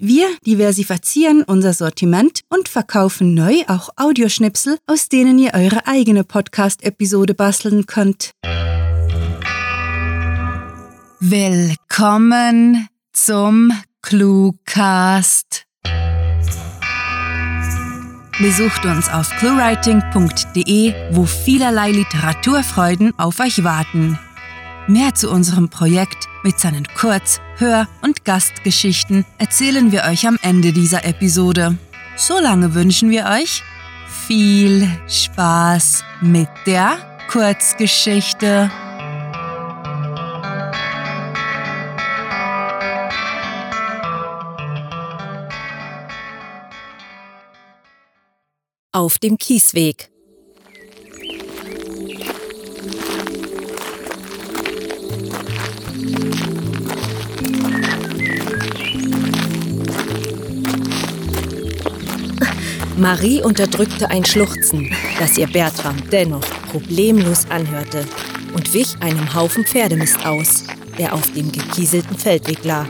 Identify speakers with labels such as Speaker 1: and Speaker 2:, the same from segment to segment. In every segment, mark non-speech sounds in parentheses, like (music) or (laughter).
Speaker 1: Wir diversifizieren unser Sortiment und verkaufen neu auch Audioschnipsel, aus denen ihr eure eigene Podcast-Episode basteln könnt. Willkommen zum Cluecast. Besucht uns auf cluewriting.de, wo vielerlei Literaturfreuden auf euch warten. Mehr zu unserem Projekt mit seinen Kurz-, Hör- und Gastgeschichten erzählen wir euch am Ende dieser Episode. Solange wünschen wir euch viel Spaß mit der Kurzgeschichte.
Speaker 2: Auf dem Kiesweg. Marie unterdrückte ein Schluchzen, das ihr Bertram dennoch problemlos anhörte und wich einem Haufen Pferdemist aus, der auf dem gekieselten Feldweg lag.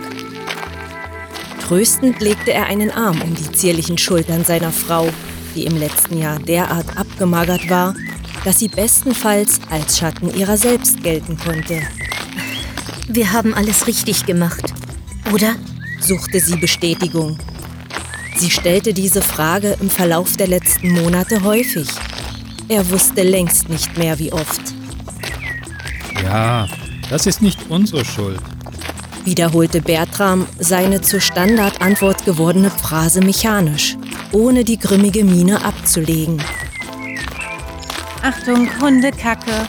Speaker 2: Tröstend legte er einen Arm um die zierlichen Schultern seiner Frau, die im letzten Jahr derart abgemagert war, dass sie bestenfalls als Schatten ihrer selbst gelten konnte.
Speaker 3: Wir haben alles richtig gemacht, oder?
Speaker 2: suchte sie Bestätigung. Sie stellte diese Frage im Verlauf der letzten Monate häufig. Er wusste längst nicht mehr, wie oft.
Speaker 4: Ja, das ist nicht unsere Schuld.
Speaker 2: Wiederholte Bertram seine zur Standardantwort gewordene Phrase mechanisch, ohne die grimmige Miene abzulegen.
Speaker 5: Achtung, Hundekacke,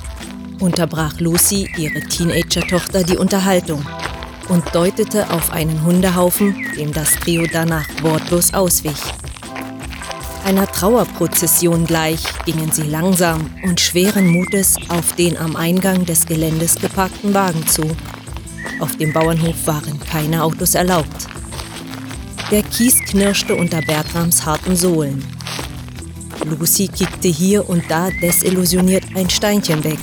Speaker 2: Unterbrach Lucy, ihre Teenager-Tochter, die Unterhaltung und deutete auf einen Hundehaufen, dem das Trio danach wortlos auswich. Einer Trauerprozession gleich gingen sie langsam und schweren Mutes auf den am Eingang des Geländes geparkten Wagen zu. Auf dem Bauernhof waren keine Autos erlaubt. Der Kies knirschte unter Bertrams harten Sohlen. Lucy kickte hier und da desillusioniert ein Steinchen weg.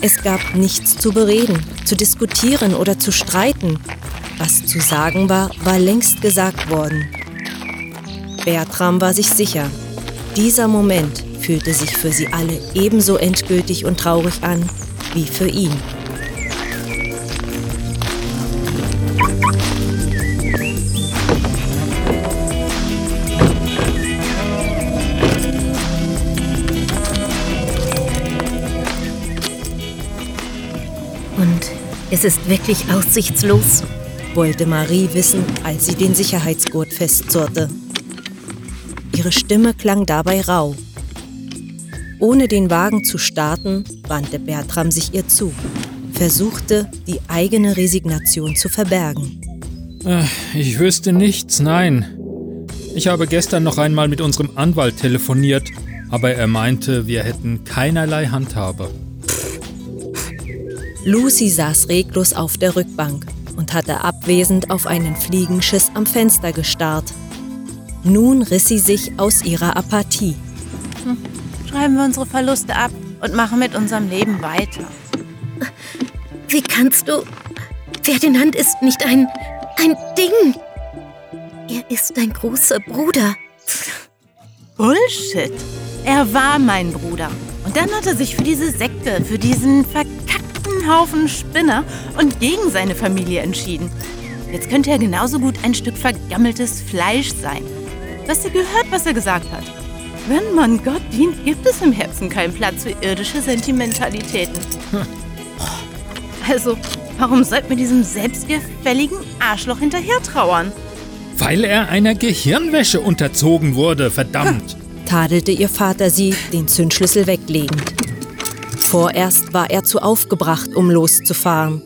Speaker 2: Es gab nichts zu bereden, zu diskutieren oder zu streiten. Was zu sagen war, war längst gesagt worden. Bertram war sich sicher, dieser Moment fühlte sich für sie alle ebenso endgültig und traurig an wie für ihn.
Speaker 3: Es ist wirklich aussichtslos.
Speaker 2: wollte Marie wissen, als sie den Sicherheitsgurt festzurrte. Ihre Stimme klang dabei rau. Ohne den Wagen zu starten, wandte Bertram sich ihr zu, versuchte, die eigene Resignation zu verbergen.
Speaker 4: Ich wüsste nichts, nein. Ich habe gestern noch einmal mit unserem Anwalt telefoniert, aber er meinte, wir hätten keinerlei Handhabe.
Speaker 2: Lucy saß reglos auf der Rückbank und hatte abwesend auf einen Fliegenschiss am Fenster gestarrt. Nun riss sie sich aus ihrer Apathie.
Speaker 5: schreiben wir unsere Verluste ab und machen mit unserem Leben weiter.
Speaker 3: Wie kannst du... Ferdinand ist nicht ein... ein Ding. Er ist dein großer Bruder.
Speaker 5: Bullshit. Er war mein Bruder. Und dann hat er sich für diese Sekte, für diesen verkackten Haufen Spinner und gegen seine Familie entschieden. Jetzt könnte er genauso gut ein Stück vergammeltes Fleisch sein. Du hast ja gehört, was er gesagt hat. Wenn man Gott dient, gibt es im Herzen keinen Platz für irdische Sentimentalitäten. Also, warum sollten wir diesem selbstgefälligen Arschloch hinterher trauern?
Speaker 4: Weil er einer Gehirnwäsche unterzogen wurde, verdammt.
Speaker 2: tadelte ihr Vater sie, den Zündschlüssel weglegend. Vorerst war er zu aufgebracht, um loszufahren.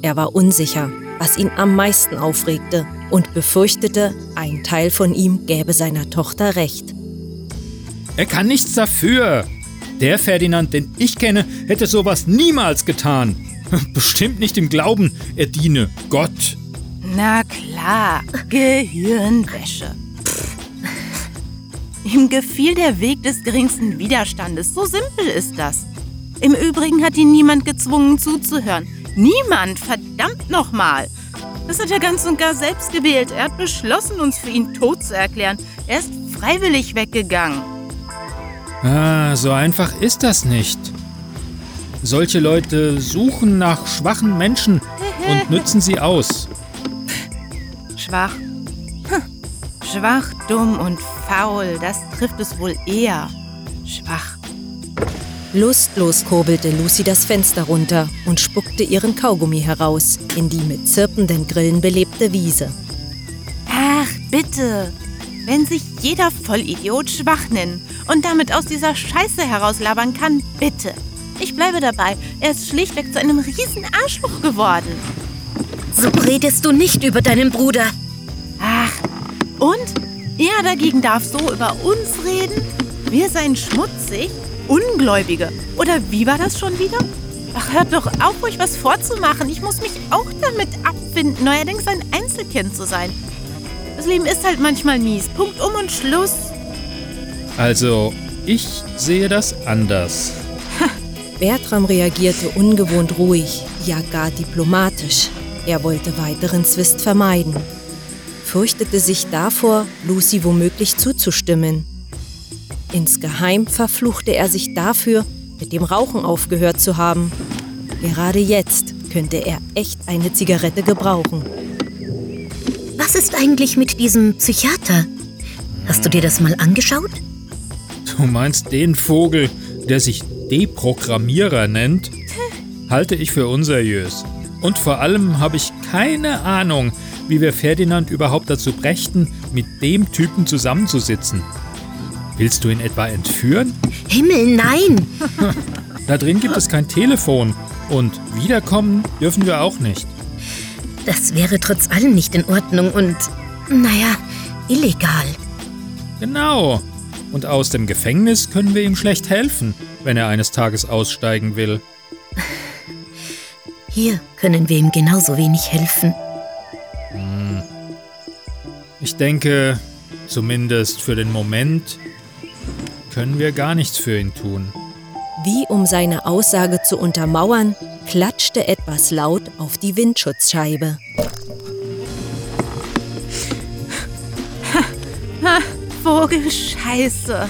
Speaker 2: Er war unsicher, was ihn am meisten aufregte und befürchtete, ein Teil von ihm gäbe seiner Tochter recht.
Speaker 4: Er kann nichts dafür. Der Ferdinand, den ich kenne, hätte sowas niemals getan. (laughs) Bestimmt nicht im Glauben, er diene Gott.
Speaker 5: Na klar, Gehirnwäsche. Ihm gefiel der Weg des geringsten Widerstandes. So simpel ist das. Im Übrigen hat ihn niemand gezwungen zuzuhören. Niemand, verdammt nochmal. Das hat er ganz und gar selbst gewählt. Er hat beschlossen, uns für ihn tot zu erklären. Er ist freiwillig weggegangen.
Speaker 4: Ah, so einfach ist das nicht. Solche Leute suchen nach schwachen Menschen (laughs) und nützen sie aus.
Speaker 5: Schwach. Hm. Schwach, dumm und faul, das trifft es wohl eher. Schwach.
Speaker 2: Lustlos kurbelte Lucy das Fenster runter und spuckte ihren Kaugummi heraus in die mit zirpenden Grillen belebte Wiese.
Speaker 5: Ach, bitte. Wenn sich jeder Vollidiot schwach nennen und damit aus dieser Scheiße herauslabern kann, bitte. Ich bleibe dabei. Er ist schlichtweg zu einem riesen Arschloch geworden.
Speaker 3: So redest du nicht über deinen Bruder.
Speaker 5: Ach, und? Er dagegen darf so über uns reden? Wir seien schmutzig? Ungläubige. Oder wie war das schon wieder? Ach, hört doch auf, euch was vorzumachen. Ich muss mich auch damit abfinden, neuerdings ein Einzelkind zu sein. Das Leben ist halt manchmal mies. Punkt um und Schluss.
Speaker 4: Also, ich sehe das anders.
Speaker 2: Bertram reagierte ungewohnt ruhig, ja gar diplomatisch. Er wollte weiteren Zwist vermeiden, fürchtete sich davor, Lucy womöglich zuzustimmen. Insgeheim verfluchte er sich dafür, mit dem Rauchen aufgehört zu haben. Gerade jetzt könnte er echt eine Zigarette gebrauchen.
Speaker 3: Was ist eigentlich mit diesem Psychiater? Hast du dir das mal angeschaut?
Speaker 4: Du meinst den Vogel, der sich Deprogrammierer nennt? Halte ich für unseriös. Und vor allem habe ich keine Ahnung, wie wir Ferdinand überhaupt dazu brächten, mit dem Typen zusammenzusitzen. Willst du ihn etwa entführen?
Speaker 3: Himmel, nein! (laughs)
Speaker 4: Da drin gibt es kein Telefon. Und wiederkommen dürfen wir auch nicht.
Speaker 3: Das wäre trotz allem nicht in Ordnung und, naja, illegal.
Speaker 4: Genau. Und aus dem Gefängnis können wir ihm schlecht helfen, wenn er eines Tages aussteigen will. (laughs)
Speaker 3: Hier können wir ihm genauso wenig helfen.
Speaker 4: Ich denke, zumindest für den Moment, können wir gar nichts für ihn tun.
Speaker 2: Wie um seine Aussage zu untermauern, klatschte etwas laut auf die Windschutzscheibe. (laughs)
Speaker 5: Vogelscheiße.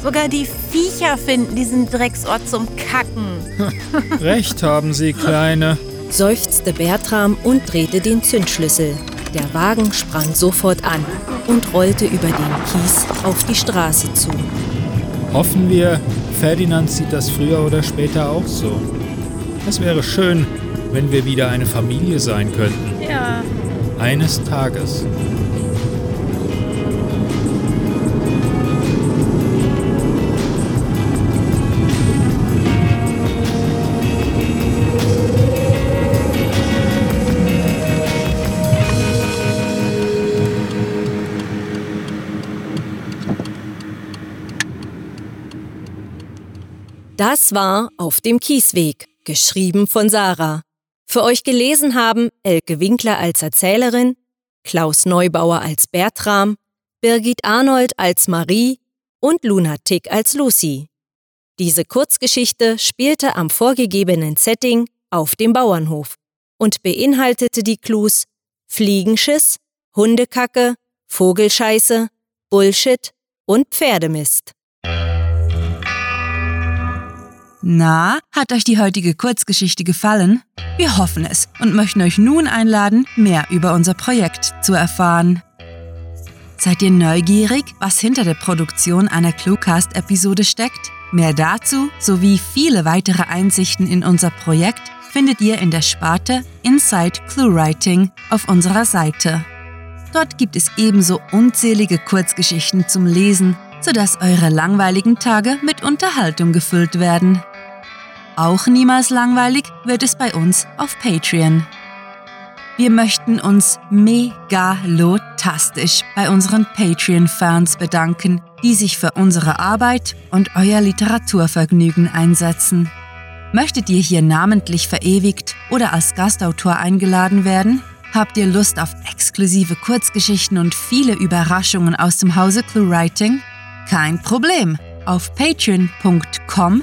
Speaker 5: Sogar die Viecher finden diesen Drecksort zum Kacken. (laughs)
Speaker 4: Recht haben Sie, Kleine.
Speaker 2: seufzte Bertram und drehte den Zündschlüssel. Der Wagen sprang sofort an und rollte über den Kies auf die Straße zu.
Speaker 4: Hoffen wir, Ferdinand sieht das früher oder später auch so. Es wäre schön, wenn wir wieder eine Familie sein könnten.
Speaker 5: Ja.
Speaker 4: Eines Tages.
Speaker 2: Das war Auf dem Kiesweg, geschrieben von Sarah. Für euch gelesen haben Elke Winkler als Erzählerin, Klaus Neubauer als Bertram, Birgit Arnold als Marie und Luna Tick als Lucy. Diese Kurzgeschichte spielte am vorgegebenen Setting auf dem Bauernhof und beinhaltete die Clues Fliegenschiss, Hundekacke, Vogelscheiße, Bullshit und Pferdemist.
Speaker 1: Na, hat euch die heutige Kurzgeschichte gefallen? Wir hoffen es und möchten euch nun einladen, mehr über unser Projekt zu erfahren. Seid ihr neugierig, was hinter der Produktion einer Cluecast-Episode steckt? Mehr dazu sowie viele weitere Einsichten in unser Projekt findet ihr in der Sparte Inside ClueWriting auf unserer Seite. Dort gibt es ebenso unzählige Kurzgeschichten zum Lesen, sodass eure langweiligen Tage mit Unterhaltung gefüllt werden. Auch niemals langweilig wird es bei uns auf Patreon. Wir möchten uns megalotastisch bei unseren Patreon-Fans bedanken, die sich für unsere Arbeit und euer Literaturvergnügen einsetzen. Möchtet ihr hier namentlich verewigt oder als Gastautor eingeladen werden? Habt ihr Lust auf exklusive Kurzgeschichten und viele Überraschungen aus dem Hause ClueWriting? Kein Problem. Auf patreon.com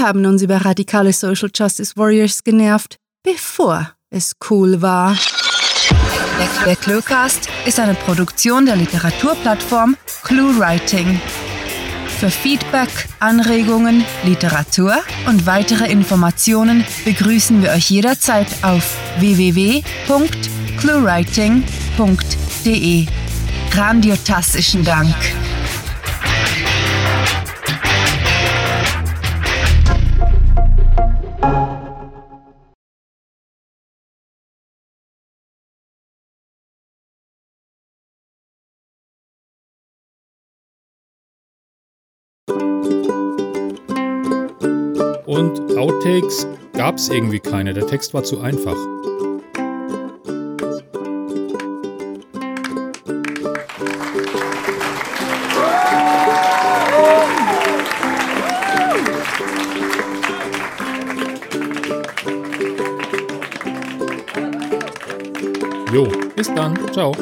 Speaker 1: Haben uns über radikale Social Justice Warriors genervt, bevor es cool war. Der Cluecast ist eine Produktion der Literaturplattform ClueWriting. Für Feedback, Anregungen, Literatur und weitere Informationen begrüßen wir euch jederzeit auf www.cluewriting.de. Grandiotastischen Dank.
Speaker 4: Und Outtakes gab es irgendwie keine. Der Text war zu einfach. Jo, bis dann. Ciao.